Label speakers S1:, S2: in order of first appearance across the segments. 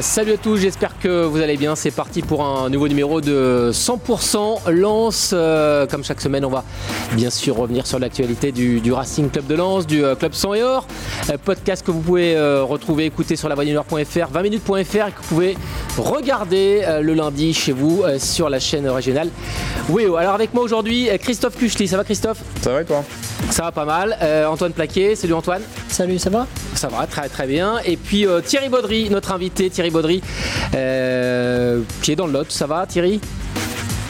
S1: Salut à tous, j'espère que vous allez bien. C'est parti pour un nouveau numéro de 100% Lens. Euh, comme chaque semaine, on va bien sûr revenir sur l'actualité du, du Racing Club de Lens, du euh, Club 100 et Or. Euh, podcast que vous pouvez euh, retrouver, écouter sur la 20 minutes.fr et que vous pouvez regarder euh, le lundi chez vous euh, sur la chaîne régionale. Oui, alors avec moi aujourd'hui, euh, Christophe Kuchli. Ça va Christophe?
S2: Ça va et toi?
S1: Ça va pas mal. Euh, Antoine Plaquet, salut Antoine.
S3: Salut, ça va?
S1: Ça va très très bien. Et puis euh, Thierry Baudry, notre invité Thierry Baudry, euh, qui est dans le Lot. Ça va Thierry?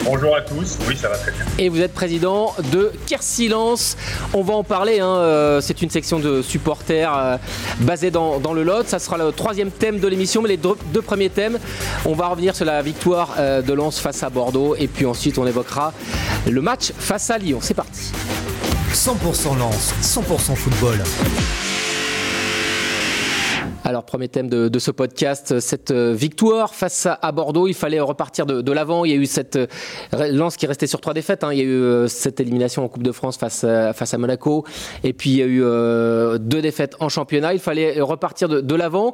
S4: Bonjour à tous, oui ça va très bien.
S1: Et vous êtes président de Kersilence. On va en parler. hein, euh, C'est une section de supporters euh, basée dans, dans le Lot. Ça sera le troisième thème de l'émission, mais les deux, deux premiers thèmes. On va revenir sur la victoire euh, de Lens face à Bordeaux. Et puis ensuite, on évoquera le match face à Lyon. C'est parti.
S5: 100% Lance, 100% football.
S1: Alors, premier thème de, ce podcast, cette euh, victoire face à, Bordeaux. Il fallait repartir de, l'avant. Il y a eu cette euh, lance qui restait sur trois défaites. hein. Il y a eu euh, cette élimination en Coupe de France face à, Monaco. Et puis, il y a eu deux défaites en championnat. Il fallait repartir de, l'avant.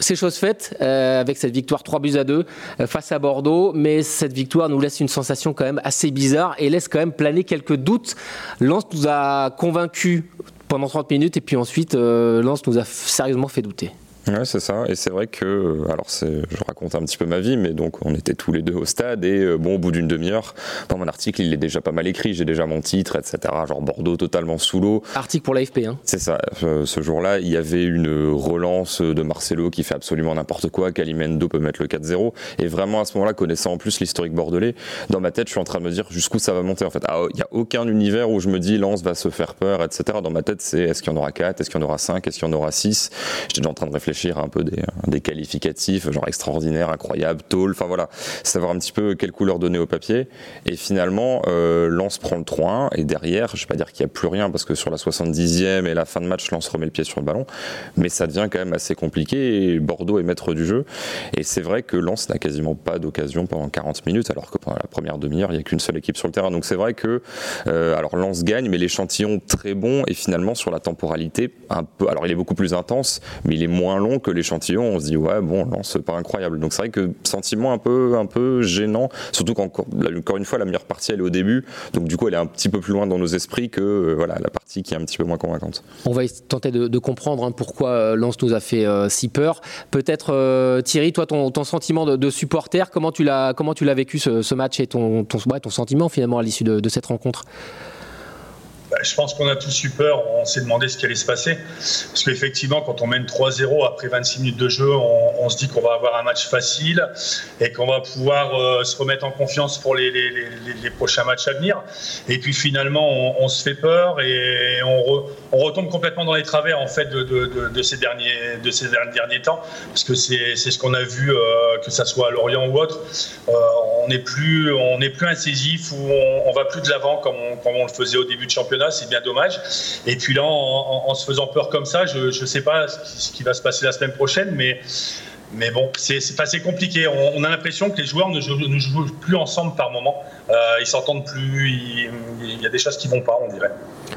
S1: C'est chose faite avec cette victoire 3 buts à 2 euh, face à Bordeaux. Mais cette victoire nous laisse une sensation quand même assez bizarre et laisse quand même planer quelques doutes. Lens nous a convaincus pendant 30 minutes et puis ensuite, euh, nous a sérieusement fait douter.
S2: Ouais, c'est ça. Et c'est vrai que, euh, alors je raconte un petit peu ma vie, mais donc on était tous les deux au stade et euh, bon, au bout d'une demi-heure, bon, mon article il est déjà pas mal écrit, j'ai déjà mon titre, etc. Genre Bordeaux totalement sous l'eau.
S1: Article pour l'AFP. Hein.
S2: C'est ça. Euh, Ce jour-là, il y avait une relance de Marcelo qui fait absolument n'importe quoi. Calimendo peut mettre le 4-0. Et vraiment à ce moment-là, connaissant en plus l'historique bordelais, dans ma tête, je suis en train de me dire jusqu'où ça va monter. En fait, Ah, il n'y a aucun univers où je me dis Lens va se faire peur, etc. Dans ma tête, c'est est-ce qu'il y en aura 4, est-ce qu'il y en aura 5, est-ce qu'il y en aura 6 J'étais déjà en train de réfléchir un peu des, des qualificatifs, genre extraordinaire, incroyable, tôle. Enfin voilà, savoir un petit peu quelle couleur donner au papier. Et finalement, euh, Lens prend le 3-1 et derrière, je vais pas dire qu'il n'y a plus rien parce que sur la 70e et la fin de match, Lens remet le pied sur le ballon, mais ça devient quand même assez compliqué Bordeaux est maître du jeu. Et c'est vrai que Lens n'a quasiment pas d'occasion pendant 40 minutes, alors que pendant la première demi-heure, il n'y a qu'une seule équipe sur le terrain. Donc c'est vrai que, euh, alors Lens gagne, mais l'échantillon très bon et finalement sur la temporalité, un peu, alors il est beaucoup plus intense, mais il est moins long que l'échantillon. On se dit ouais bon, Lens c'est pas incroyable. Donc c'est vrai que sentiment un peu, un peu gênant, surtout qu'encore une fois la meilleure partie elle est au début, donc du coup elle est un petit peu plus loin dans nos esprits que euh, voilà la partie qui est un petit peu moins convaincante.
S1: On va tenter de, comprendre hein, pourquoi euh, Lens nous a fait euh, si peur. Peut-être Thierry, toi ton, ton sentiment de, supporter, comment tu l'as comment tu l'as vécu ce, match et ton, ton, ton sentiment finalement à l'issue de cette rencontre?
S4: Bah, je pense qu'on a tous eu peur, on s'est demandé ce qui allait se passer. Parce qu'effectivement, quand on mène 3-0 après 26 minutes de jeu, on, se dit qu'on va avoir un match facile et qu'on va pouvoir euh, se remettre en confiance pour les, prochains matchs à venir. Et puis finalement, on, se fait peur et on, re- on retombe complètement dans les travers en fait de, ces derniers de ces derniers temps, parce que c'est ce qu'on a vu, euh, que ça soit à Lorient ou autre. Euh, on n'est plus on plus incisif ou on, va plus de l'avant comme on le faisait au début de championnat. C'est bien dommage. Et puis là, en, se faisant peur comme ça, je ne sais pas ce qui, va se passer la semaine prochaine, mais mais bon, c'est c'est compliqué. On, a l'impression que les joueurs ne jouent, plus ensemble par moment. Euh, ils s'entendent plus. Il, il y a des choses qui vont pas, on dirait.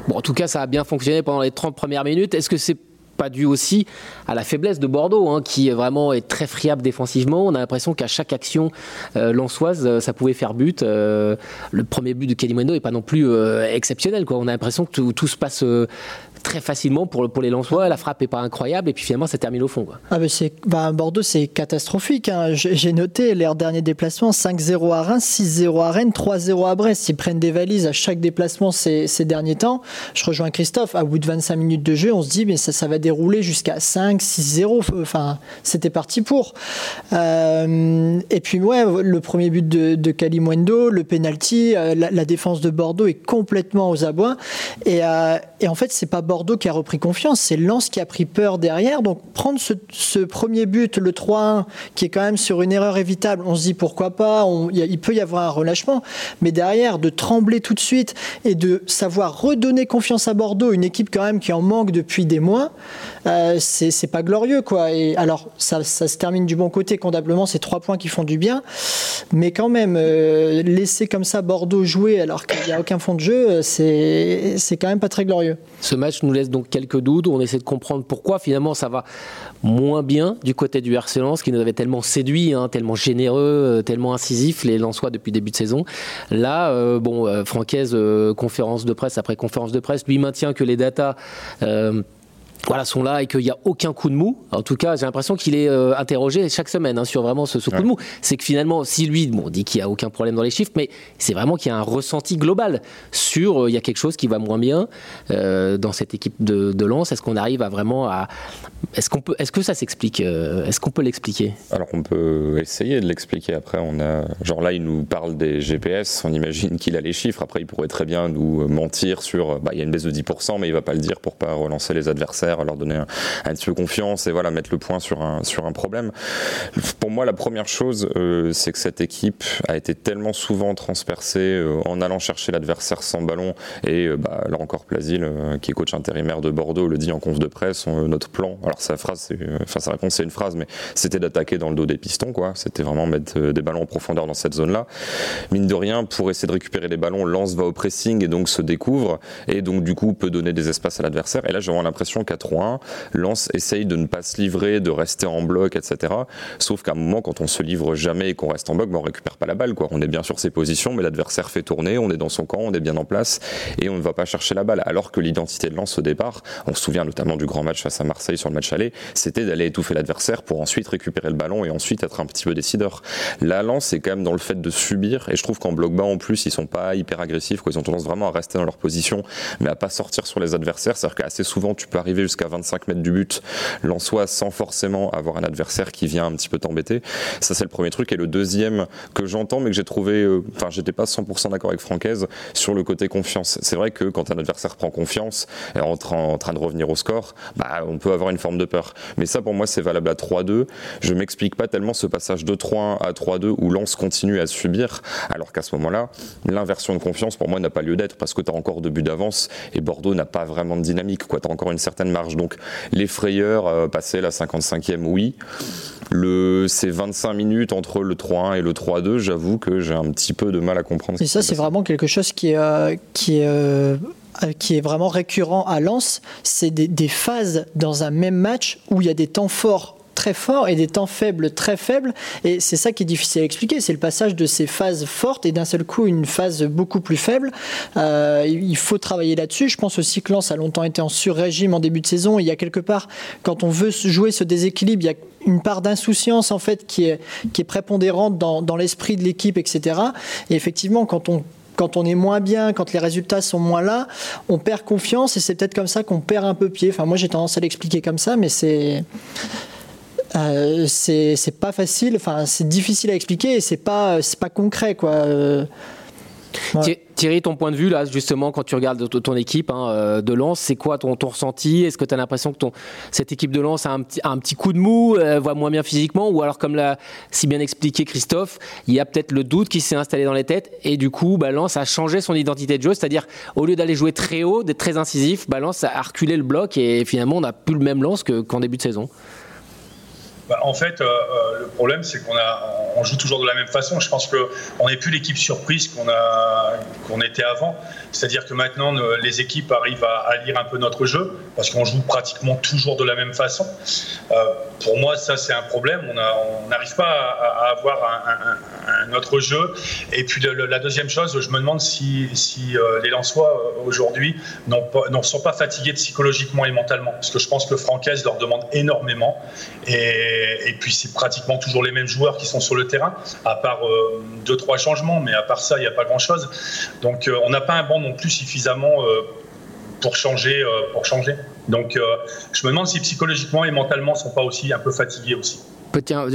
S1: Bon, en tout cas, ça a bien fonctionné pendant les 30 premières minutes. Est-ce que c'est pas dû aussi à la faiblesse de Bordeaux, hein, qui vraiment est très friable défensivement. On a l'impression qu'à chaque action euh, lançoise, euh, ça pouvait faire but. Euh, le premier but de Kalimundo est pas non plus exceptionnel. Quoi. On a l'impression que tout, se passe très facilement pour, le- pour les Lensois. La frappe est pas incroyable et puis finalement ça termine au fond. Quoi.
S3: Ah c'est, bah, Bordeaux, c'est catastrophique. hein. J'ai noté leur dernier déplacement 5-0 à Reims, 6-0 à Rennes, 3-0 à Brest. Ils prennent des valises à chaque déplacement ces, ces derniers temps. Je rejoins Christophe. À bout de 25 minutes de jeu, on se dit, mais ça, ça va dérouler jusqu'à 5-6-0. Enfin, c'était parti pour. Euh, et puis, ouais, le premier but de, de Kalimwendo, le penalty, euh, la, la défense de Bordeaux est complètement aux abois. Et, euh, et en fait, c'est pas Bordeaux qui a repris confiance, c'est Lens qui a pris peur derrière. Donc prendre ce, premier but, le 3-1, qui est quand même sur une erreur évitable, on se dit pourquoi pas, il peut y avoir un relâchement. Mais derrière, de trembler tout de suite et de savoir redonner confiance à Bordeaux, une équipe quand même qui en manque depuis des mois, euh, c'est pas glorieux. quoi. Et alors, ça, se termine du bon côté, comptablement, c'est trois points qui font du bien. Mais quand même, euh, laisser comme ça Bordeaux jouer alors qu'il n'y a aucun fond de jeu, c'est quand même pas très glorieux.
S1: Ce match nous laisse donc quelques doutes. On essaie de comprendre pourquoi finalement ça va moins bien du côté du RC Lens, qui nous avait tellement séduit, hein, tellement généreux, euh, tellement incisif, les Lensois depuis début de saison. Là, euh, bon, euh, Francaise, conférence de presse après conférence de presse, lui maintient que les datas voilà, sont là et qu'il n'y a aucun coup de mou. En tout cas, j'ai l'impression qu'il est euh, interrogé chaque semaine hein, sur vraiment ce, coup de mou. C'est que finalement, si lui bon, dit qu'il n'y a aucun problème dans les chiffres, mais c'est vraiment qu'il y a un ressenti global sur euh, il y a quelque chose qui va moins bien euh, dans cette équipe de, de Lens. Est-ce qu'on arrive à vraiment à. Est-ce, qu'on peut, est-ce que ça s'explique Est-ce qu'on peut l'expliquer?
S2: Alors, on peut essayer de l'expliquer. Après, on a. Genre là, il nous parle des GPS. On imagine qu'il a les chiffres. Après, il pourrait très bien nous mentir sur. Bah, il y a une baisse de 10%, mais il ne va pas le dire pour pas relancer les adversaires leur donner un, petit peu confiance et voilà mettre le point sur un sur un problème. Pour moi, la première chose, euh, c'est que cette équipe a été tellement souvent transpercée euh, en allant chercher l'adversaire sans ballon et euh, bah, là encore Plasil, qui est coach intérimaire de Bordeaux, le dit en conf de presse. notre plan, alors sa phrase, enfin sa réponse, c'est une phrase, mais c'était d'attaquer dans le dos des pistons, quoi. C'était vraiment mettre des ballons en profondeur dans cette zone-là. Mine de rien, pour essayer de récupérer les ballons, Lance va au pressing et donc se découvre et donc du coup peut donner des espaces à l'adversaire. Et là, j'ai vraiment l'impression qu'à 3-1. Lance essaye de ne pas se livrer, de rester en bloc, etc. Sauf qu'à un moment, quand on se livre jamais et qu'on reste en bloc, ben on récupère pas la balle. On est bien sur ses positions, mais l'adversaire fait tourner, on est dans son camp, on est bien en place et on ne va pas chercher la balle. Alors que l'identité de Lance au départ, on se souvient notamment du grand match face à Marseille sur le match aller, c'était d'aller étouffer l'adversaire pour ensuite récupérer le ballon et ensuite être un petit peu décideur. La Lance, c'est quand même dans le fait de subir et je trouve qu'en bloc bas en plus, ils sont pas hyper agressifs, quoi. ils ont tendance vraiment à rester dans leur position, mais à pas sortir sur les adversaires. C'est-à-dire qu'assez souvent, tu peux arriver jusqu'à 25 5 mètres du but, soit sans forcément avoir un adversaire qui vient un petit peu t'embêter. Ça, c'est le premier truc. Et le deuxième que j'entends, mais que j'ai trouvé, euh, enfin, j'étais pas 100% d'accord avec Francaise sur le côté confiance. C'est vrai que quand un adversaire prend confiance et en, en train de revenir au score, bah, on peut avoir une forme de peur. Mais ça, pour moi, c'est valable à 3-2. Je m'explique pas tellement ce passage de 3-1 à 3-2 où Lens continue à subir, alors qu'à ce moment-là, l'inversion de confiance, pour moi, n'a pas lieu d'être parce que tu as encore deux buts d'avance et Bordeaux n'a pas vraiment de dynamique. Tu as encore une certaine marge. Donc, les frayeurs, euh, passer la 55e, oui. Le, ces 25 minutes entre le 3-1 et le 3-2, j'avoue que j'ai un petit peu de mal à comprendre.
S3: Et ça, c'est vraiment quelque chose qui est, euh, qui est euh, qui est vraiment récurrent à Lens, c'est des, des, phases dans un même match où il y a des temps forts très forts et des temps faibles très faibles. Et c'est ça qui est difficile à expliquer. C'est le passage de ces phases fortes et d'un seul coup une phase beaucoup plus faible. Euh, il faut travailler là-dessus. Je pense aussi que Lens a longtemps été en sur-régime en début de saison. Il y a quelque part, quand on veut jouer ce déséquilibre, il y a une part d'insouciance en fait qui est, qui est prépondérante dans, dans l'esprit de l'équipe, etc. Et effectivement, quand on quand on est moins bien, quand les résultats sont moins là, on perd confiance et c'est peut-être comme ça qu'on perd un peu pied. Enfin, moi j'ai tendance à l'expliquer comme ça, mais c'est euh, c'est pas facile, enfin c'est difficile à expliquer et c'est pas, pas concret quoi. Euh,
S1: Thierry, ton point de vue là, justement, quand tu regardes ton équipe hein, euh, de Lens, c'est quoi ton, ressenti? Est-ce que tu as l'impression que cette équipe de Lens a un petit, un petit coup de mou, voit moins bien physiquement? Ou alors, comme l'a si bien expliqué Christophe, il y a peut-être le doute qui s'est installé dans les têtes et du coup, Lens a changé son identité de jeu, c'est-à-dire au lieu d'aller jouer très haut, d'être très incisif, Lens a reculé le bloc et finalement on n'a plus le même Lens qu'en début de saison.
S4: Bah, en fait, euh, euh, le problème, c'est qu'on on joue toujours de la même façon. Je pense qu'on n'est plus l'équipe surprise qu'on qu'on était avant. C'est-à-dire que maintenant, les équipes arrivent à, lire un peu notre jeu parce qu'on joue pratiquement toujours de la même façon. Euh, pour moi, ça, c'est un problème. On n'arrive pas à, avoir un, autre jeu. Et puis, la deuxième chose, je me demande si, les Lensois, aujourd'hui, ne sont pas fatigués psychologiquement et mentalement. Parce que je pense que Francaise leur demande énormément. Et et, puis c'est pratiquement toujours les mêmes joueurs qui sont sur le terrain, à part euh, deux trois changements, mais à part ça, il n'y a pas grand chose. Donc euh, on n'a pas un banc non plus suffisamment euh, pour changer, pour changer. Donc je me demande si psychologiquement et mentalement ils sont pas aussi un peu fatigués aussi.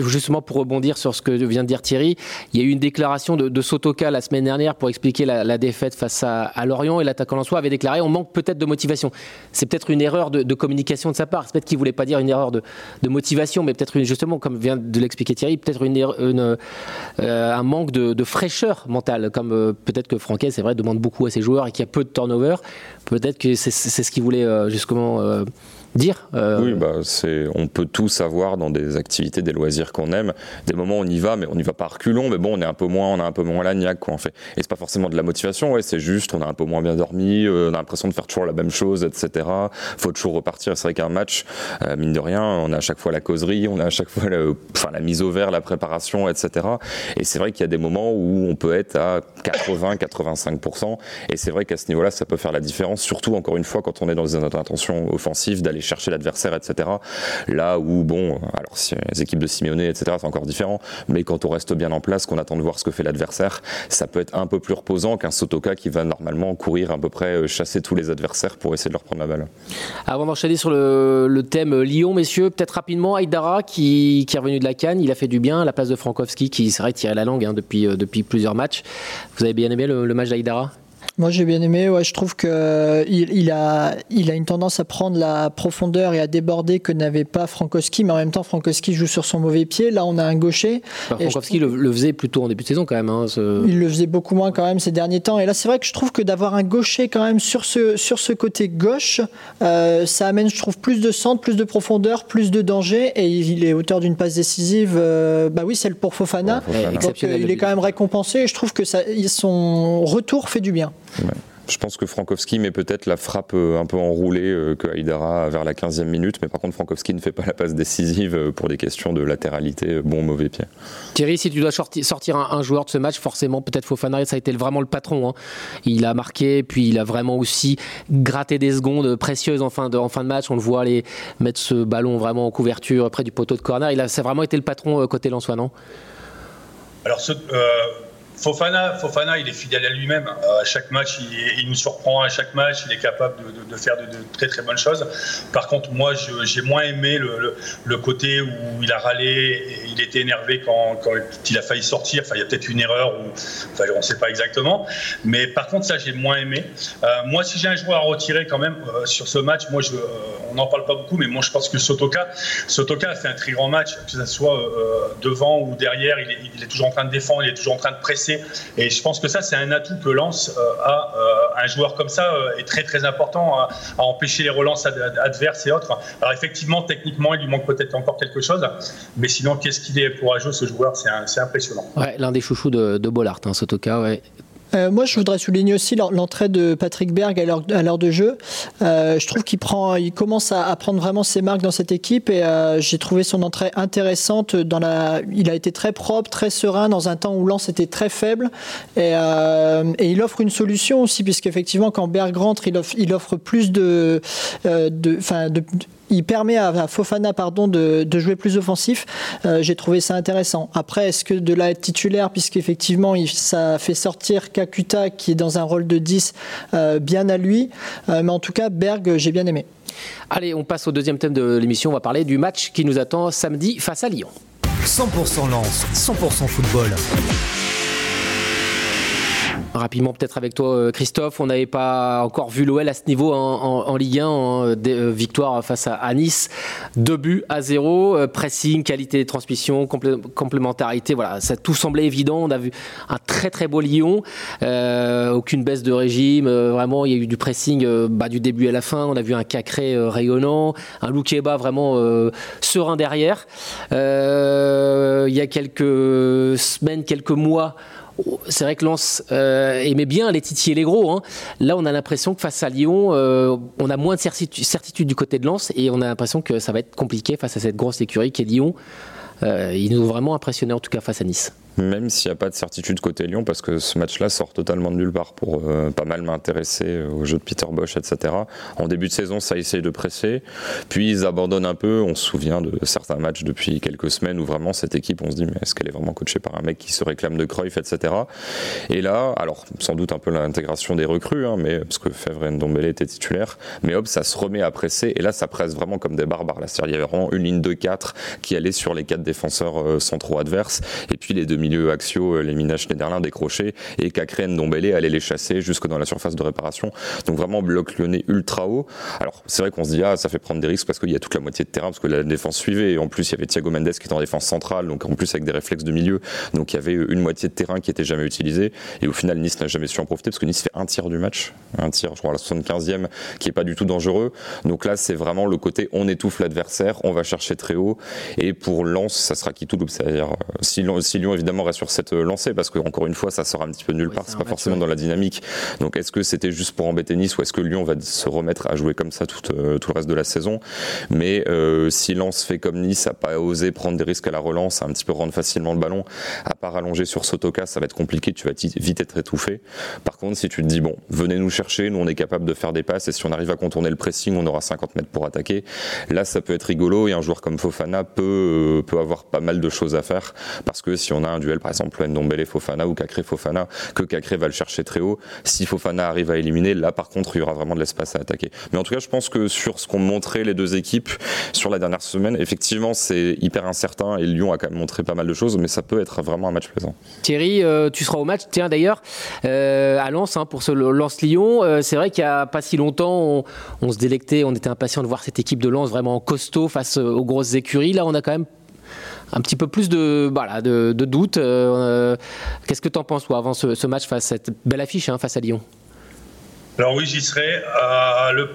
S1: Justement pour rebondir sur ce que vient de dire Thierry, il y a eu une déclaration de, de Sotoka la semaine dernière pour expliquer la, défaite face à, Lorient et l'attaquant soi avait déclaré on manque peut-être de motivation. C'est peut-être une erreur de, communication de sa part. C'est peut-être qu'il voulait pas dire une erreur de, motivation, mais peut-être justement, comme vient de l'expliquer Thierry, peut-être euh, un manque de, de, fraîcheur mentale, comme euh, peut-être que Franquet, c'est vrai, demande beaucoup à ses joueurs et qu'il y a peu de turnover. Peut-être que c'est ce qu'il voulait euh, justement dire.
S2: Euh... Oui, bah, c'est, on peut tout savoir dans des activités, des loisirs qu'on aime. Des moments où on y va, mais on n'y va pas reculons, mais bon, on est un peu moins, on a un peu moins l'agnac, quoi, en fait. Et c'est pas forcément de la motivation, ouais, c'est juste, on a un peu moins bien dormi, euh, on a l'impression de faire toujours la même chose, etc. Faut toujours repartir. C'est vrai qu'un match, euh, mine de rien, on a à chaque fois la causerie, on a à chaque fois enfin, la mise au vert, la préparation, etc. Et c'est vrai qu'il y a des moments où on peut être à 80, 85%. Et c'est vrai qu'à ce niveau-là, ça peut faire la différence, surtout encore une fois quand on est dans une intention offensive d'aller chercher l'adversaire, etc. Là où, bon, alors si les équipes de Simeone, etc., c'est encore différent, mais quand on reste bien en place, qu'on attend de voir ce que fait l'adversaire, ça peut être un peu plus reposant qu'un Sotoka qui va normalement courir à peu près, euh, chasser tous les adversaires pour essayer de leur prendre la balle.
S1: Avant d'enchaîner sur le, thème Lyon, messieurs, peut-être rapidement, Aïdara qui, qui, est revenu de la Cannes, il a fait du bien à la place de Frankowski qui, c'est vrai, tirait la langue hein, depuis, euh, depuis plusieurs matchs. Vous avez bien aimé le, le match d'Aïdara?
S3: Moi j'ai bien aimé, ouais, je trouve qu'il il a, il a une tendance à prendre la profondeur et à déborder que n'avait pas Frankowski, mais en même temps Frankowski joue sur son mauvais pied, là on a un gaucher.
S1: Bah, Frankowski le, le, faisait plutôt en début de saison quand même. Hein,
S3: ce... Il le faisait beaucoup moins quand même ces derniers temps, et là c'est vrai que je trouve que d'avoir un gaucher quand même sur ce, sur ce côté gauche, euh, ça amène je trouve plus de centre, plus de profondeur, plus de danger, et il est auteur d'une passe décisive, euh, bah oui celle pour Fofana, ouais, Fofana. donc euh, il est quand même récompensé, et je trouve que ça, son retour fait du bien.
S2: Ouais. Je pense que Frankowski met peut-être la frappe euh, un peu enroulée euh, que Haïdara vers la 15e minute, mais par contre Frankowski ne fait pas la passe décisive euh, pour des questions de latéralité, bon mauvais pied.
S1: Thierry, si tu dois sortir un, joueur de ce match, forcément peut-être Fofana, ça a été vraiment le patron. Hein. Il a marqué, puis il a vraiment aussi gratté des secondes précieuses en fin de, en fin de match. On le voit aller mettre ce ballon vraiment en couverture près du poteau de corner. Il a, ça a vraiment été le patron côté Lensois, non?
S4: Alors ce, euh Fofana, Fofana, il est fidèle à lui-même. À chaque match, il, nous surprend à chaque match. Il est capable de, faire de, très très bonnes choses. Par contre, moi, j'ai moins aimé le, côté où il a râlé, et il était énervé quand, il a failli sortir. Enfin, il y a peut-être une erreur, ou, on ne sait pas exactement. Mais par contre, ça, j'ai moins aimé. Euh, moi, si j'ai un joueur à retirer quand même euh, sur ce match, moi, je, euh, on n'en parle pas beaucoup, mais moi, je pense que Sotoka, Sotoka a fait un très grand match, que ce soit euh, devant ou derrière. Il est toujours en train de défendre, il est toujours en train de presser et je pense que ça, c'est un atout que Lens euh, a. Euh, un joueur comme ça euh, est très très important à, à, empêcher les relances adverses et autres. Alors effectivement, techniquement, il lui manque peut-être encore quelque chose, mais sinon, qu'est-ce qu'il est courageux ce joueur? C'est impressionnant.
S1: Ouais, l'un des chouchous de, de Bollard, hein, Sotoka, ouais.
S3: Euh, moi, je voudrais souligner aussi l'entrée de Patrick Berg à l'heure de jeu. Euh, je trouve qu'il prend, il commence à, prendre vraiment ses marques dans cette équipe et euh, j'ai trouvé son entrée intéressante. Il a été très propre, très serein dans un temps où Lens était très faible et, il offre une solution aussi puisqu'effectivement quand Berg rentre, il offre, plus de il permet à, Fofana pardon, de, de jouer plus offensif. Euh, J'ai trouvé ça intéressant. Après, est-ce que de là être titulaire, puisqu'effectivement, ça fait sortir Kakuta qui est dans un rôle de 10 euh, bien à lui. Euh, mais en tout cas, Berg, j'ai bien aimé.
S1: Allez, on passe au deuxième thème de l'émission. On va parler du match qui nous attend samedi face à Lyon.
S5: 100% Lance, 100% football
S1: rapidement peut-être avec toi Christophe, on n'avait pas encore vu l'OL à ce niveau en, Ligue 1, en, des, victoire face à, Nice, deux buts à zéro, pressing, qualité de transmission, complé complémentarité, voilà, ça tout semblait évident, on a vu un très très beau Lyon, euh, aucune baisse de régime, euh, vraiment il y a eu du pressing euh, bah, du début à la fin, on a vu un Cacré rayonnant, un Loukeba vraiment serein derrière. il y a quelques semaines, quelques mois, c'est vrai que Lens euh, aimait bien les titiller les gros. Hein. Là, on a l'impression que face à Lyon, euh, on a moins de certitude, du côté de Lens et on a l'impression que ça va être compliqué face à cette grosse écurie qui est Lyon. Euh, ils nous ont vraiment impressionné en tout cas face à Nice.
S2: Même s'il n'y a pas de certitude côté Lyon, parce que ce match-là sort totalement de nulle part pour euh, pas mal m'intéresser au jeu de Peter Bosch, etc. En début de saison, ça essaye de presser, puis ils abandonnent un peu. On se souvient de certains matchs depuis quelques semaines où vraiment cette équipe, on se dit, mais est-ce qu'elle est vraiment coachée par un mec qui se réclame de Cruyff, etc. Et là, alors sans doute un peu l'intégration des recrues, hein, mais parce que Fèvre et Ndombele étaient titulaires, mais hop, ça se remet à presser, et là, ça presse vraiment comme des barbares. Là, il y avait vraiment une ligne de 4 qui allait sur les quatre défenseurs euh, centraux adverses, et puis les deux milieux axiaux, euh, les Mina Schneiderlin décrochés, et Cacré Ndombele allait les chasser jusque dans la surface de réparation. Donc vraiment bloc lyonnais ultra haut. Alors c'est vrai qu'on se dit ah ça fait prendre des risques parce qu'il y a toute la moitié de terrain parce que la défense suivait. Et en plus il y avait Thiago Mendes qui était en défense centrale donc en plus avec des réflexes de milieu. Donc il y avait une moitié de terrain qui était jamais utilisée. Et au final Nice n'a jamais su en profiter parce que Nice fait un tir du match. Un tir je crois à la 75e qui est pas du tout dangereux. Donc là c'est vraiment le côté on étouffe l'adversaire on va chercher très haut. Et pour Lens ça sera qui tout euh, Lyon, si Lyon évidemment reste sur cette lancée parce que encore une fois ça sera un petit peu nulle part c'est pas forcément dans la dynamique. Donc est-ce que c'était juste pour embêter Nice ou est-ce que Lyon va se remettre à jouer comme ça tout, euh, tout le reste de la saison? Mais euh, si Lens fait comme Nice a pas osé prendre des risques à la relance à un petit peu rendre facilement le ballon à part allonger sur Sotoka ça va être compliqué tu vas vite être étouffé. Par contre si tu te dis bon venez nous chercher nous on est capable de faire des passes et si on arrive à contourner le pressing on aura 50 mètres pour attaquer. Là ça peut être rigolo et un joueur comme Fofana peut, euh, peut avoir pas mal de choses à faire parce que si on a un duel par exemple Ndombele Fofana ou Cacré Fofana que Cacré va le chercher très haut. Si Fofana arrive à éliminer là par contre il y aura vraiment de l'espace à attaquer. Mais en tout cas je pense que sur ce qu'ont montré les deux équipes sur la dernière semaine effectivement c'est hyper incertain et Lyon a quand même montré pas mal de choses mais ça peut être vraiment un match plaisant.
S1: Thierry euh, tu seras au match tiens d'ailleurs euh, à Lens hein, pour ce Lens-Lyon. Euh, c'est vrai qu'il n'y a pas si longtemps on, se délectait on était impatient de voir cette équipe de Lens vraiment costaud face aux grosses écuries. Là on a quand même un petit peu plus de, voilà, de, doutes. Qu'est-ce que tu en penses, toi, avant ce, match face à cette belle affiche hein, face à Lyon?
S4: Alors oui, j'y serai. Euh,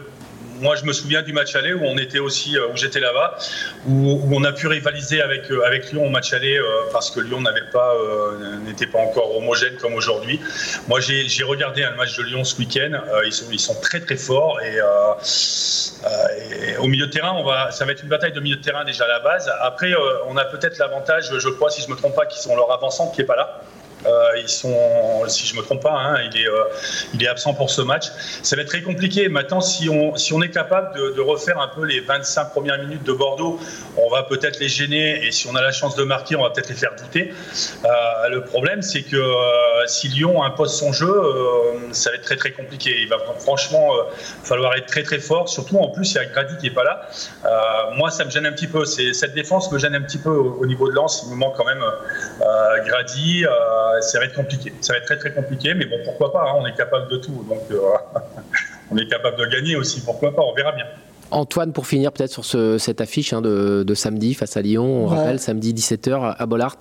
S4: moi, je me souviens du match aller où on était aussi, euh, où j'étais là-bas, où, on a pu rivaliser avec, euh, avec Lyon au match aller parce que Lyon n'avait pas, n'était pas encore homogène comme aujourd'hui. Moi, j'ai regardé un match de Lyon ce week-end. ils, sont, ils sont très très forts et, au milieu de terrain, ça va être une bataille de milieu de terrain déjà à la base. Après, on a peut-être l'avantage, je crois, si je me trompe pas, qu'ils sont leur avançant qui est pas là. Euh, ils sont, si je me trompe pas, hein, il, est, euh, il est absent pour ce match. Ça va être très compliqué. Maintenant, si on, est capable de, refaire un peu les 25 premières minutes de Bordeaux, on va peut-être les gêner. Et si on a la chance de marquer, on va peut-être les faire douter. Euh, le problème, c'est que si Lyon impose son jeu, ça va être très très compliqué. Il va franchement falloir être très très fort. Surtout en plus, il y a Grady qui est pas là. moi, ça me gêne un petit peu. Cette défense me gêne un petit peu au, niveau de lance. Il me manque quand même Grady ça va être compliqué. Ça va être très très compliqué, mais bon, pourquoi pas, hein, on est capable de tout. Donc, euh, on est capable de gagner aussi, pourquoi pas, on verra bien.
S1: Antoine, pour finir peut-être sur ce, cette affiche hein, de, de, samedi face à Lyon, on rappelle samedi 17h à Bollard.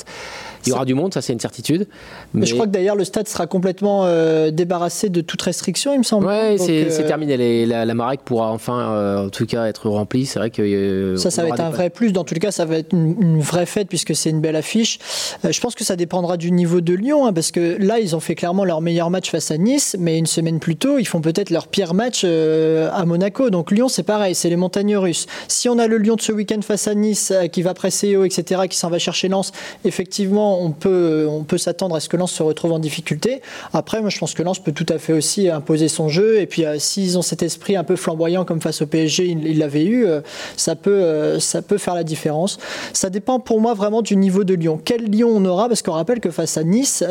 S1: Il y aura du monde, ça c'est une certitude.
S3: Mais... je crois que d'ailleurs le stade sera complètement euh, débarrassé de toute restriction, il me semble.
S1: Oui, c'est euh, terminé. la, la Marek pourra enfin, euh, en tout cas, être remplie. C'est vrai que
S3: ça, ça va être un vrai plus. Dans tous les cas, ça va être une, vraie fête puisque c'est une belle affiche. je pense que ça dépendra du niveau de Lyon, hein, parce que là, ils ont fait clairement leur meilleur match face à Nice, mais une semaine plus tôt, ils font peut-être leur pire match à Monaco. Donc Lyon, c'est pareil, c'est les montagnes russes. Si on a le Lyon de ce week-end face à Nice, qui va presser haut, etc., qui s'en va chercher Lens, effectivement on peut, on peut s'attendre à ce que Lens se retrouve en difficulté. Après, moi, je pense que Lens peut tout à fait aussi imposer son jeu. Et puis, euh, s'ils ont cet esprit un peu flamboyant comme face au PSG, ils l'avaient eu, euh, ça, peut, euh, ça peut faire la différence. Ça dépend pour moi vraiment du niveau de Lyon. Quel Lyon on aura? Parce qu'on rappelle que face à Nice,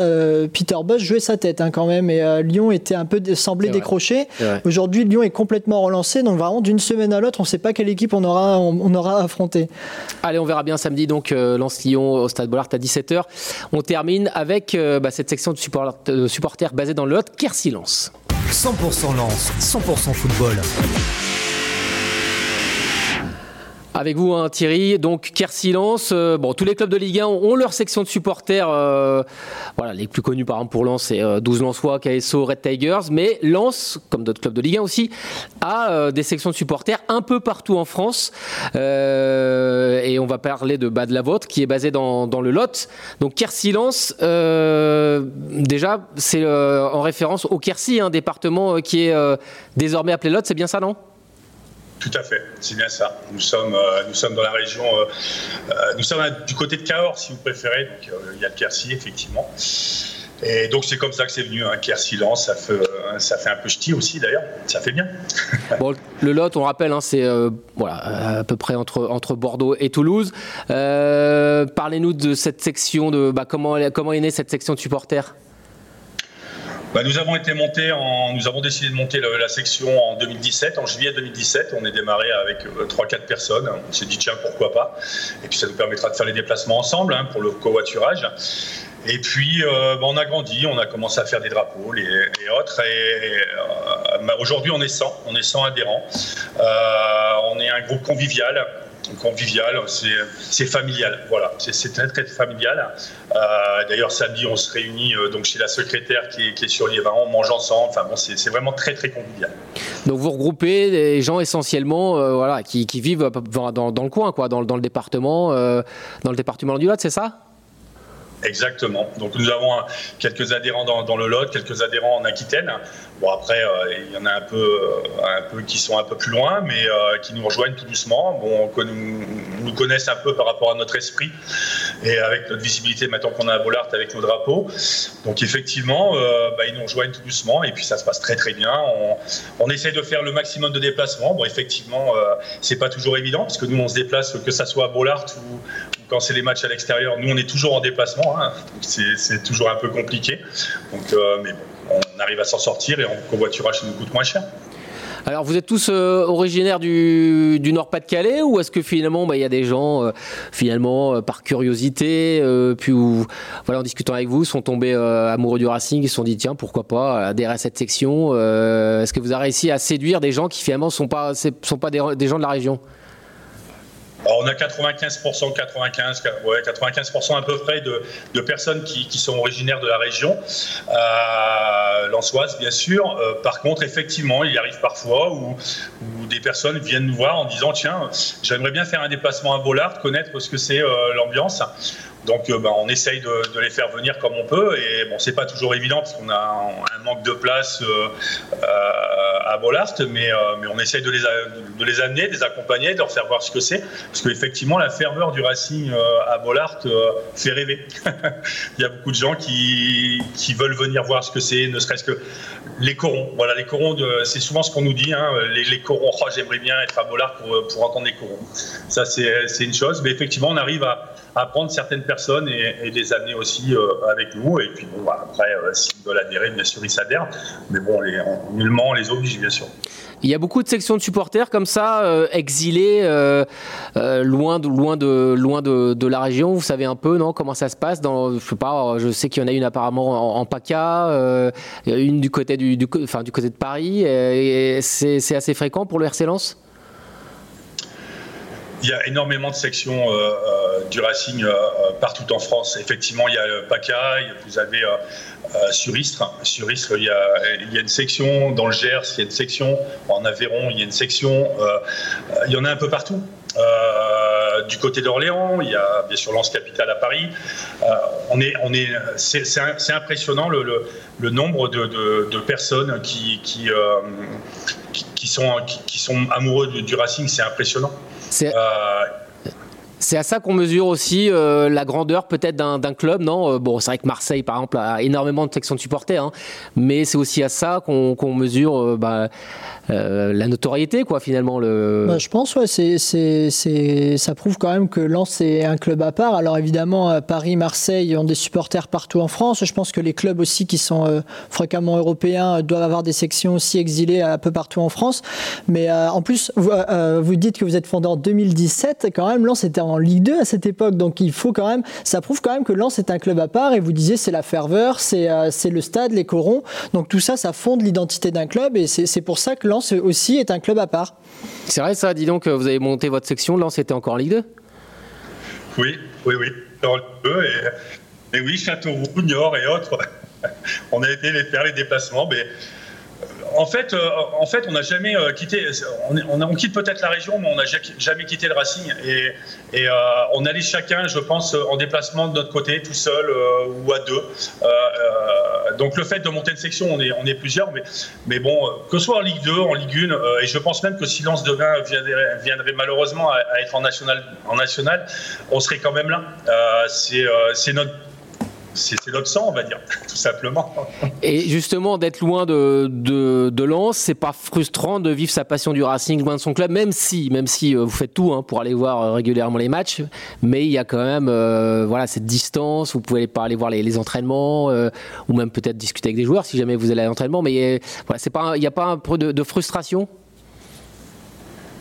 S3: Peter Bosch jouait sa tête hein, quand même. Et Lyon était un peu semblé décroché. Aujourd'hui, Lyon est complètement relancé. Donc, vraiment, d'une semaine à l'autre, on ne sait pas quelle équipe on aura, on, aura affronté.
S1: Allez, on verra bien samedi. Donc, Lens-Lyon au Stade Bollard à 17h. On termine avec euh, bah, cette section de, supporters basée dans le Lot, Ker Silence.
S5: 100% Lance, 100% football.
S1: Avec vous, hein, Thierry. Donc, Ker Silence. Euh, bon, tous les clubs de Ligue 1 ont leur section de supporters. Euh, voilà, les plus connus, par exemple, pour Lens, c'est 12 Lensois, KSO, Red Tigers. Mais Lens, comme d'autres clubs de Ligue 1 aussi, a des sections de supporters un peu partout en France. et on va parler de Bas de la Vôtre, qui est basé dans, dans le Lot. Donc, Ker Silence, déjà, c'est en référence au Quercy, un département qui est désormais appelé Lot. C'est bien ça, non?
S4: Tout à fait, c'est bien ça. Nous sommes, nous sommes dans la région, nous sommes du côté de Cahors, si vous préférez. Donc il y a le Quercy, effectivement. Et donc c'est comme ça que c'est venu, un hein, silence, ça fait, ça fait un peu ch'ti aussi d'ailleurs, ça fait bien.
S1: bon, le Lot, on rappelle, hein, c'est euh, voilà, à peu près entre, entre Bordeaux et Toulouse. Euh, parlez-nous de cette section, de bah, comment, comment est née cette section de supporters?
S4: Bah, nous avons décidé de monter la, section en 2017, en juillet 2017. On est démarré avec 3-4 euh, personnes. On s'est dit tiens pourquoi pas? Et puis ça nous permettra de faire les déplacements ensemble hein, pour le covoiturage. Et puis, euh, bah, on a grandi, on a commencé à faire des drapeaux et, autres. Et euh, bah, aujourd'hui, on est 100, on est 100 adhérents. Euh, on est un groupe convivial. Convivial, c'est familial, voilà, c'est très très familial. D'ailleurs, samedi, on se réunit donc chez la secrétaire qui est, sur Liévin, on mange ensemble. Enfin bon, c'est vraiment très très convivial.
S1: Donc vous regroupez des gens essentiellement, voilà, qui, vivent dans, le coin, quoi, dans, dans le département, dans le département du Lot, c'est ça?
S4: Exactement. Donc nous avons quelques adhérents dans, le Lot, quelques adhérents en Aquitaine. Bon après, euh, il y en a un peu, euh, un peu qui sont un peu plus loin, mais euh, qui nous rejoignent tout doucement. Bon, nous, nous connaissent un peu par rapport à notre esprit et avec notre visibilité maintenant qu'on a à Bollard avec nos drapeaux. Donc effectivement, bah, ils nous rejoignent tout doucement et puis ça se passe très très bien. On, on essaie de faire le maximum de déplacements. Bon, effectivement, c'est pas toujours évident parce que nous on se déplace que ça soit à Bollard ou, quand c'est les matchs à l'extérieur, nous on est toujours en déplacement, hein. c'est toujours un peu compliqué. Donc, euh, mais bon, on arrive à s'en sortir et en covoiturage ça nous coûte moins cher.
S1: Alors vous êtes tous euh, originaires du, Nord-Pas-de-Calais ou est-ce que finalement bah, il y a des gens euh, finalement par curiosité puis voilà en discutant avec vous sont tombés amoureux du Racing ils se sont dit tiens pourquoi pas adhérer à cette section est-ce que vous avez réussi à séduire des gens qui finalement pas sont pas des gens de la région?
S4: On a 95%, 95, ouais, 95% à peu près de, personnes qui, sont originaires de la région, euh, lançoise bien sûr. Euh, par contre, effectivement, il arrive parfois où, des personnes viennent nous voir en disant tiens, j'aimerais bien faire un déplacement à Bollard, connaître ce que c'est euh, l'ambiance. Donc euh, ben, on essaye de, les faire venir comme on peut et bon c'est pas toujours évident parce qu'on a un, manque de place euh, euh, à Bollard mais, mais on essaye de les, de les amener, de les accompagner, de leur faire voir ce que c'est parce qu'effectivement la ferveur du Racing à Bollard fait rêver. Il y a beaucoup de gens qui, qui veulent venir voir ce que c'est, ne serait-ce que les corons. Voilà, les corons, c'est souvent ce qu'on nous dit, hein, les, les, corons, oh, j'aimerais bien être à Bollard pour, pour entendre les corons. Ça c'est une chose, mais effectivement on arrive à à prendre certaines personnes et, les amener aussi euh, avec nous. Et puis bon, bah, après, euh, s'ils veulent adhérer, bien sûr, ils s'adhèrent. Mais bon, les, nullement on les oblige, bien sûr.
S1: Il y a beaucoup de sections de supporters comme ça, euh, exilés, loin, de, loin, de, loin de, la région. Vous savez un peu, non Comment ça se passe Je sais qu'il y en a une apparemment en, PACA, une du côté de Paris. Et, c'est assez fréquent pour le RC Lens?
S4: Il y a énormément de sections euh, euh, du Racing euh, partout en France. Effectivement, il y a PACA, vous avez sur Istres. Sur Istres, il y, a, une section dans le Gers, il y a une section en Aveyron, il y a une section. il y en a un peu partout. du côté d'Orléans, il y a bien sûr Lens Capital à Paris. on est, on est, c'est impressionnant le, nombre de, personnes qui, qui, sont, qui, sont amoureux du Racing, c'est impressionnant.
S1: C'est c'est à ça qu'on mesure aussi euh, la grandeur peut-être d'un club, non? Euh, Bon, c'est vrai que Marseille, par exemple, a énormément de sections de supporters, hein, mais c'est aussi à ça qu'on mesure euh, bah, la notoriété, quoi, finalement. Le...
S3: Bah, je pense, ouais, ça prouve quand même que Lens est un club à part. Alors évidemment, Paris, Marseille ont des supporters partout en France. Je pense que les clubs aussi qui sont fréquemment européens doivent avoir des sections aussi exilées un peu partout en France. Mais en plus, vous, vous, dites que vous êtes fondé en 2017, quand même, Lens était en en Ligue 2 à cette époque. Donc il faut quand même, ça prouve quand même que Lens est un club à part. Et vous disiez, c'est la ferveur, c'est euh, le stade, les corons. Donc tout ça, ça fonde l'identité d'un club. Et c'est pour ça que Lens aussi est un club à part.
S1: C'est vrai ça, dis donc, vous avez monté votre section, Lens était encore en Ligue 2
S4: Oui, oui, oui. Et, et oui, Châteauroux, Niort et autres. On a été les faire les déplacements, mais en fait, euh, en fait, on n'a jamais euh, quitté. On, quitte peut-être la région, mais on n'a jamais quitté le Racing. Et, euh, on allait chacun, je pense, en déplacement de notre côté, tout seul ou à deux. Donc le fait de monter une section, on est, on est plusieurs, mais, mais bon, que ce soit en Ligue 2, en Ligue 1, et je pense même que si Lens demain viendrait, viendrait malheureusement à, à, être en national, en national, on serait quand même là. c'est notre c'est sang, on va dire, tout simplement.
S1: Et justement, d'être loin de, de, de Lens, c'est pas frustrant de vivre sa passion du Racing loin de son club, même si, même si euh, vous faites tout hein, pour aller voir euh, régulièrement les matchs, mais il y a quand même euh, voilà, cette distance, vous pouvez pas aller voir les, les entraînements, euh, ou même peut-être discuter avec des joueurs si jamais vous allez à l'entraînement, mais euh, voilà, il n'y a pas un peu de, de frustration?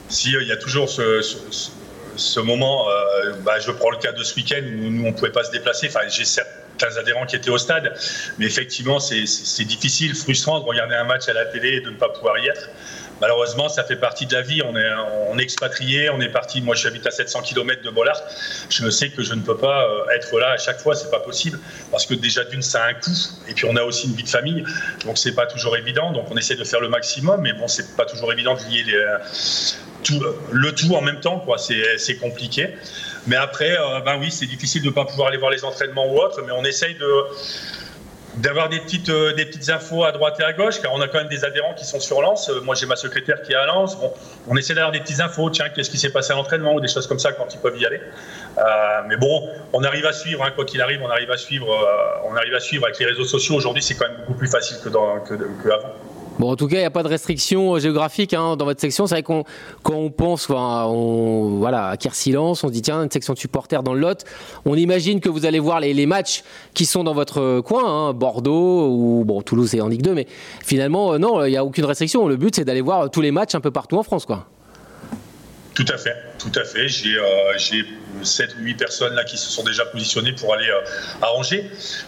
S4: Si, il y a toujours ce, ce, ce moment, bah, je prends le cas de ce week-end où nous on pouvait pas se déplacer. Enfin, j'ai certains adhérents qui étaient au stade, mais effectivement c'est difficile, frustrant de regarder un match à la télé et de ne pas pouvoir y être. Malheureusement, ça fait partie de la vie. On est, expatrié, on est parti. Moi, j'habite à 700 km de Bollard. Je sais que je ne peux pas être là à chaque fois. C'est pas possible parce que déjà d'une, ça a un coût. Et puis on a aussi une vie de famille, donc c'est pas toujours évident. Donc on essaie de faire le maximum, mais bon, c'est pas toujours évident de lier les, tout, le tout en même temps. C'est compliqué. Mais après, euh, ben oui, c'est difficile de ne pas pouvoir aller voir les entraînements ou autre, mais on essaye de d'avoir des petites, euh, des petites infos à droite et à gauche, car on a quand même des adhérents qui sont sur Lens. Euh, moi, j'ai ma secrétaire qui est à Lens. Bon, on essaie d'avoir des petites infos, tiens, qu'est-ce qui s'est passé à l'entraînement ou des choses comme ça quand ils peuvent y aller. Mais bon, on arrive à suivre, hein, quoi qu'il arrive, on arrive à suivre, on arrive à suivre avec les réseaux sociaux. Aujourd'hui, c'est quand même beaucoup plus facile que, dans, que, que avant.
S1: Bon, en tout cas, il n'y a pas de restriction géographique hein, dans votre section. C'est vrai qu'on, quand on pense voilà, à Silence, on se dit tiens, une section de supporters dans le Lot. On imagine que vous allez voir les, matchs qui sont dans votre coin, hein, Bordeaux ou Toulouse et en Ligue 2. Mais finalement, euh, non, il n'y a aucune restriction. Le but, c'est d'aller voir tous les matchs un peu partout en France.
S4: Tout à fait, tout à fait. J'ai euh, 7 ou 8 personnes là qui se sont déjà positionnées pour aller euh, à.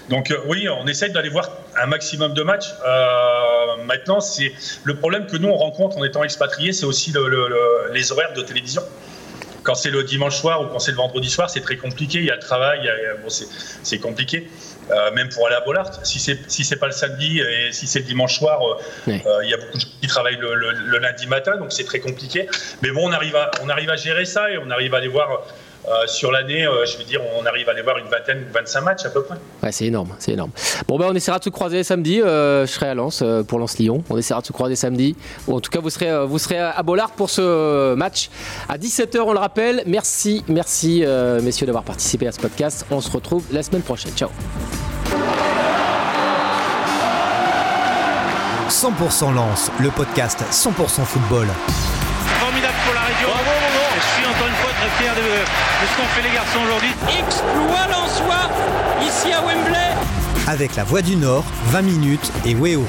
S4: Donc euh, oui, on essaye d'aller voir un maximum de matchs. Euh, maintenant, c'est le problème que nous on rencontre en étant expatriés, c'est aussi le, le, le, les horaires de télévision. Quand c'est le dimanche soir ou quand c'est le vendredi soir, c'est très compliqué. Il y a le travail, c'est compliqué. Euh, même pour aller à Bollard. Si c'est si c'est pas le samedi et si c'est le dimanche soir, euh, oui. euh, il y a beaucoup de gens qui travaillent le, le, le lundi matin, donc c'est très compliqué. Mais bon, on arrive à on arrive à gérer ça et on arrive à aller voir. Euh, sur l'année, euh, je veux dire, on arrive à aller voir une vingtaine, 25 matchs à peu près.
S1: Ouais, c'est énorme, c'est énorme. Bon, ben, on essaiera de se croiser samedi. Euh, je serai à Lens pour Lens-Lyon. On essaiera de se croiser samedi. Ou en tout cas, vous serez, vous serez à Bollard pour ce match à 17h, on le rappelle. Merci, merci, messieurs, d'avoir participé à ce podcast. On se retrouve la semaine prochaine. Ciao.
S5: 100% Lens, le podcast 100% football.
S6: Fier de, de ce qu'ont fait les garçons aujourd'hui.
S7: Exploit lensois ici à Wembley.
S5: Avec la Voix du Nord, 20 minutes et Weo.